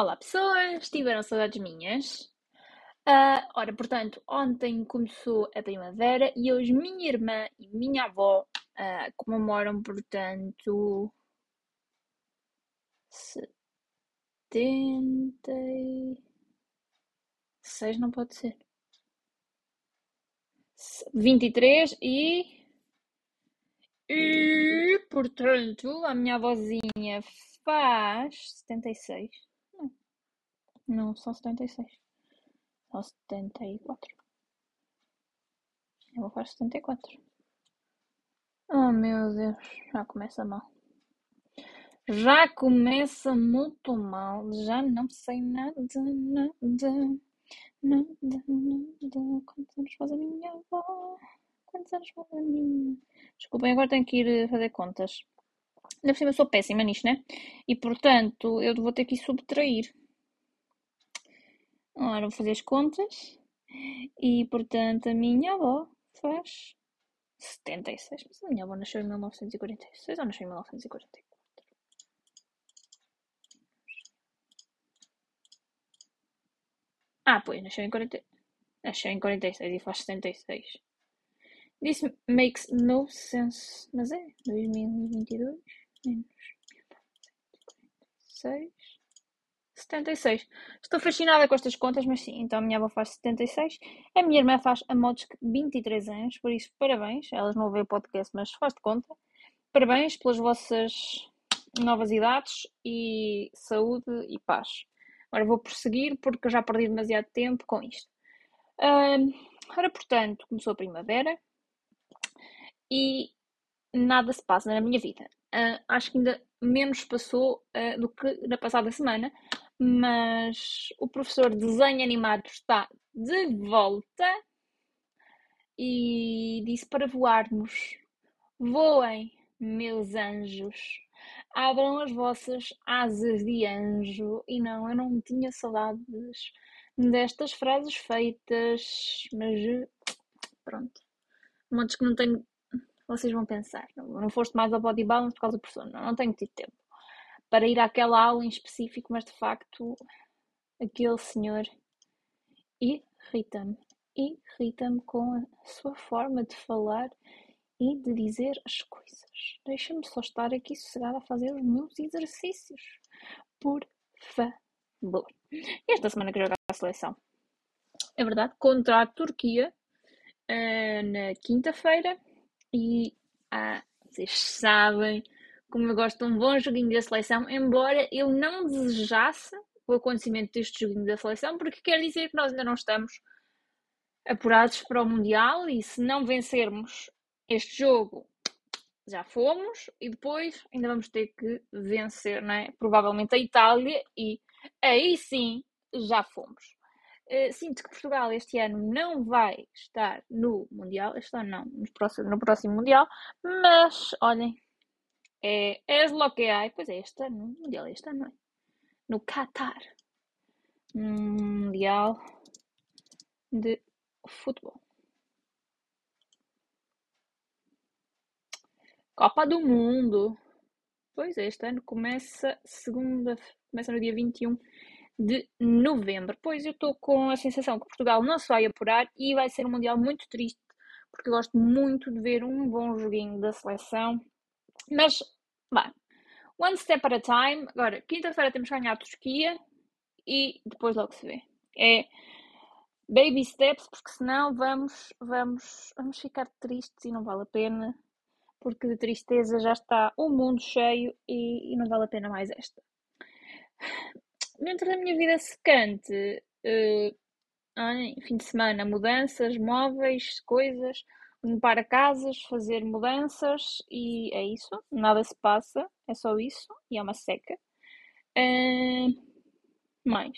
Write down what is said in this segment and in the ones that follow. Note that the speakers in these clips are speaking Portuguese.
Olá pessoas, tiveram saudades minhas? Ah, ora, portanto, ontem começou a primavera e hoje minha irmã e minha avó ah, comemoram, portanto, 76 não pode ser. 23 e. E, portanto, a minha avózinha faz 76. Não, são 76. São 74. Eu vou fazer 74. Oh meu Deus, já começa mal. Já começa muito mal. Já não sei nada, nada, nada, nada. Quantos anos faz a minha avó? Quantos anos faz a minha? Desculpem, agora tenho que ir eh, fazer contas. Ainda por cima eu sou péssima nisto, né? E portanto eu vou ter que ir subtrair. Ora, vou fazer as contas. E portanto a minha avó faz 76. Mas a minha avó nasceu em 1946 ou nasceu em 1944? Ah, pois, nasceu em 40... Nasceu em 46 e faz 76. This makes no sense. Mas é 2022 menos 1946. 76. Estou fascinada com estas contas, mas sim, então a minha avó faz 76, a minha irmã faz a modos 23 anos, por isso parabéns, elas não ouvem o podcast, mas faz de conta. Parabéns pelas vossas novas idades e saúde e paz. Agora vou prosseguir porque eu já perdi demasiado tempo com isto. Uh, ora, portanto, começou a primavera e nada se passa na minha vida. Uh, acho que ainda menos passou uh, do que na passada semana, mas o professor de desenho animado está de volta e disse para voarmos. Voem, meus anjos. Abram as vossas asas de anjo. E não, eu não tinha saudades destas frases feitas, mas pronto. Montes que não tenho. Vocês vão pensar. Não, não foste mais ao body balance por causa do professor. Não, não tenho tido tempo para ir àquela aula em específico, mas de facto aquele senhor irrita-me. Irrita-me com a sua forma de falar e de dizer as coisas. Deixa-me só estar aqui sossegada a fazer os meus exercícios. Por favor. Esta semana que jogar a seleção. É verdade, contra a Turquia uh, na quinta-feira. E ah, vocês sabem como eu gosto de um bom joguinho da seleção, embora eu não desejasse o acontecimento deste joguinho da seleção, porque quer dizer que nós ainda não estamos apurados para o Mundial e se não vencermos este jogo já fomos e depois ainda vamos ter que vencer, não é? Provavelmente a Itália e aí sim já fomos. Uh, sinto que Portugal este ano não vai estar no Mundial, este ano não, no próximo, no próximo Mundial, mas olhem, é, és lo que há. Pois é, este ano, Mundial este ano, não é? No Qatar. Mundial de Futebol. Copa do Mundo. Pois é, este ano começa segunda, começa no dia 21 de novembro. Pois eu estou com a sensação que Portugal não se vai apurar e vai ser um Mundial muito triste, porque gosto muito de ver um bom joguinho da seleção mas, bem, one step at a time. Agora, quinta-feira temos que ganhar a Turquia e depois logo se vê. É baby steps, porque senão vamos, vamos, vamos ficar tristes e não vale a pena. Porque de tristeza já está o mundo cheio e, e não vale a pena mais esta. Dentro da minha vida secante, uh, fim de semana, mudanças, móveis, coisas limpar casas, fazer mudanças e é isso. Nada se passa, é só isso e é uma seca. Uh, mais.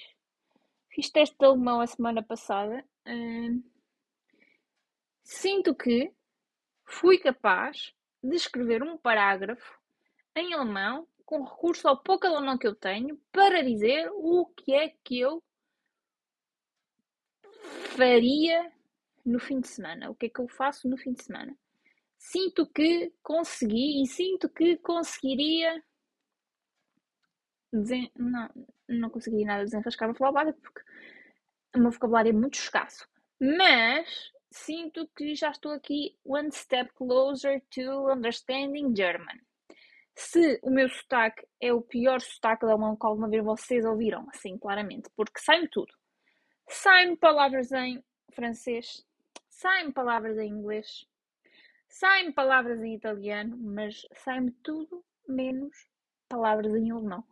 Fiz teste de alemão a semana passada. Uh, sinto que fui capaz de escrever um parágrafo em alemão com recurso ao pouco alemão que eu tenho para dizer o que é que eu faria no fim de semana. O que é que eu faço no fim de semana? Sinto que consegui e sinto que conseguiria desen... não, não consegui nada desenrascar a falar básico porque o meu vocabulário é muito escasso. Mas sinto que já estou aqui one step closer to understanding German. Se o meu sotaque é o pior sotaque da alemão que alguma vez vocês ouviram, assim, claramente, porque sai-me tudo. Sai-me palavras em francês, sai-me palavras em inglês, sai-me palavras em italiano, mas sai-me tudo menos palavras em alemão.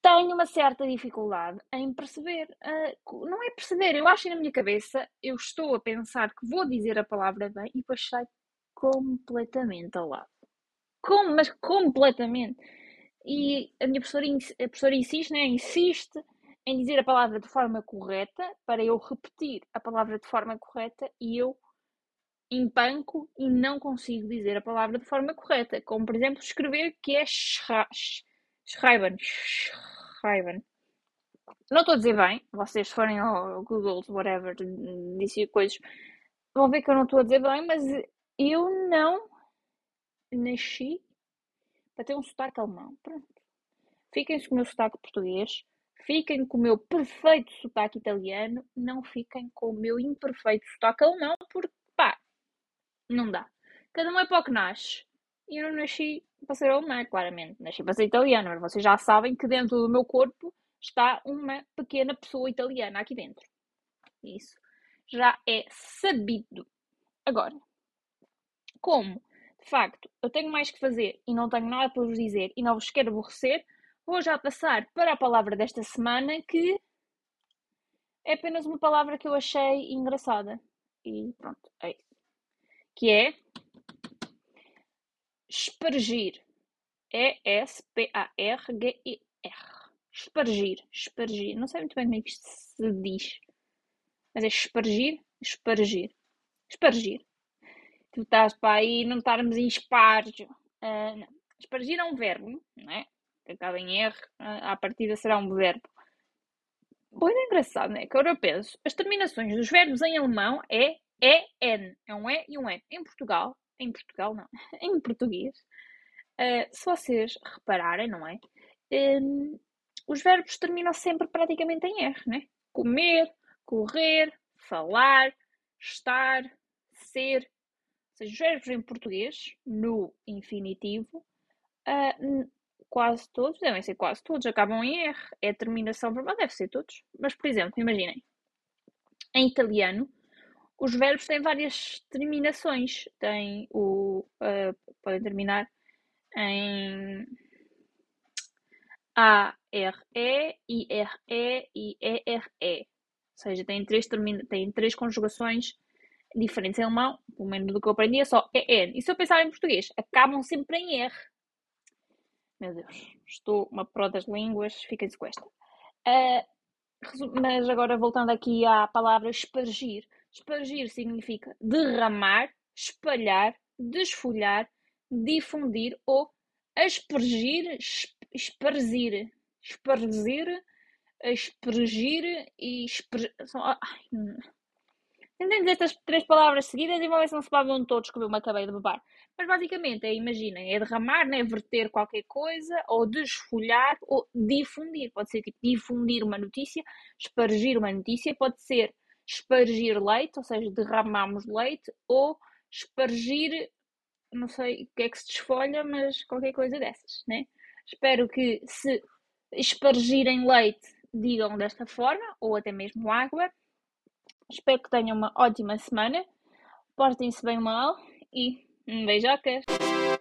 Tenho uma certa dificuldade em perceber. Uh, não é perceber, eu acho que na minha cabeça eu estou a pensar que vou dizer a palavra bem e depois sai completamente ao lado. Como, mas completamente. E a minha professora, a professora insiste, né? insiste em dizer a palavra de forma correta para eu repetir a palavra de forma correta e eu empanco e não consigo dizer a palavra de forma correta, como por exemplo escrever que é schreiben, schreiben. Não estou a dizer bem, vocês forem ao Google, whatever, disse coisas, vão ver que eu não estou a dizer bem, mas eu não nasci para ter um sotaque alemão. Pronto. Fiquem-se com o meu sotaque português, fiquem com o meu perfeito sotaque italiano, não fiquem com o meu imperfeito sotaque alemão, porque pá, não dá. Cada um é para o que nasce. E eu não nasci para ser alemã, claramente. Nasci para ser italiana, mas vocês já sabem que dentro do meu corpo está uma pequena pessoa italiana aqui dentro. Isso já é sabido. Agora, como de facto eu tenho mais que fazer e não tenho nada para vos dizer e não vos quero aborrecer, vou já passar para a palavra desta semana que é apenas uma palavra que eu achei engraçada. E pronto, é isso que é espargir. E-S-P-A-R-G-I-R. Espargir, espargir. Não sei muito bem como é que isto se diz. Mas é espargir, espargir. Espargir. Tu estás para aí não estarmos em espargio. Uh, não. Espargir é um verbo, não é? Que acaba em R, à partida será um verbo. Bom, é engraçado, não é? Que agora eu penso, as terminações dos verbos em alemão é EN. É um E e um N. Em Portugal, em Portugal não, em português, uh, se vocês repararem, não é? Um, os verbos terminam sempre praticamente em R, né? Comer, correr, falar, estar, ser. Ou seja, os verbos em português, no infinitivo, uh, quase todos, devem ser quase todos, acabam em R. É terminação verbal, deve ser todos. Mas, por exemplo, imaginem, em italiano, os verbos têm várias terminações. Tem o. Uh, podem terminar em A, R, E, I, R, E e E, R, E. Ou seja, tem três, termina, tem três conjugações diferentes em alemão, pelo menos do que eu aprendi, é só EN. E se eu pensar em português, acabam sempre em R. Meu Deus, estou uma pró das línguas, fiquem-se com esta. Uh, mas agora voltando aqui à palavra espargir. Espargir significa derramar, espalhar, desfolhar, difundir ou aspergir, esparzir, esparzir, aspergir e esper... Tentem estas três palavras seguidas e vão ver se não se babam todos que eu me acabei de beber. Mas basicamente é, imaginem, é derramar, né? verter qualquer coisa, ou desfolhar, ou difundir. Pode ser tipo difundir uma notícia, espargir uma notícia, pode ser espargir leite, ou seja, derramamos leite, ou espargir, não sei o que é que se desfolha, mas qualquer coisa dessas, né? Espero que se espargirem leite digam desta forma, ou até mesmo água. Espero que tenham uma ótima semana, portem-se bem mal e beijocas!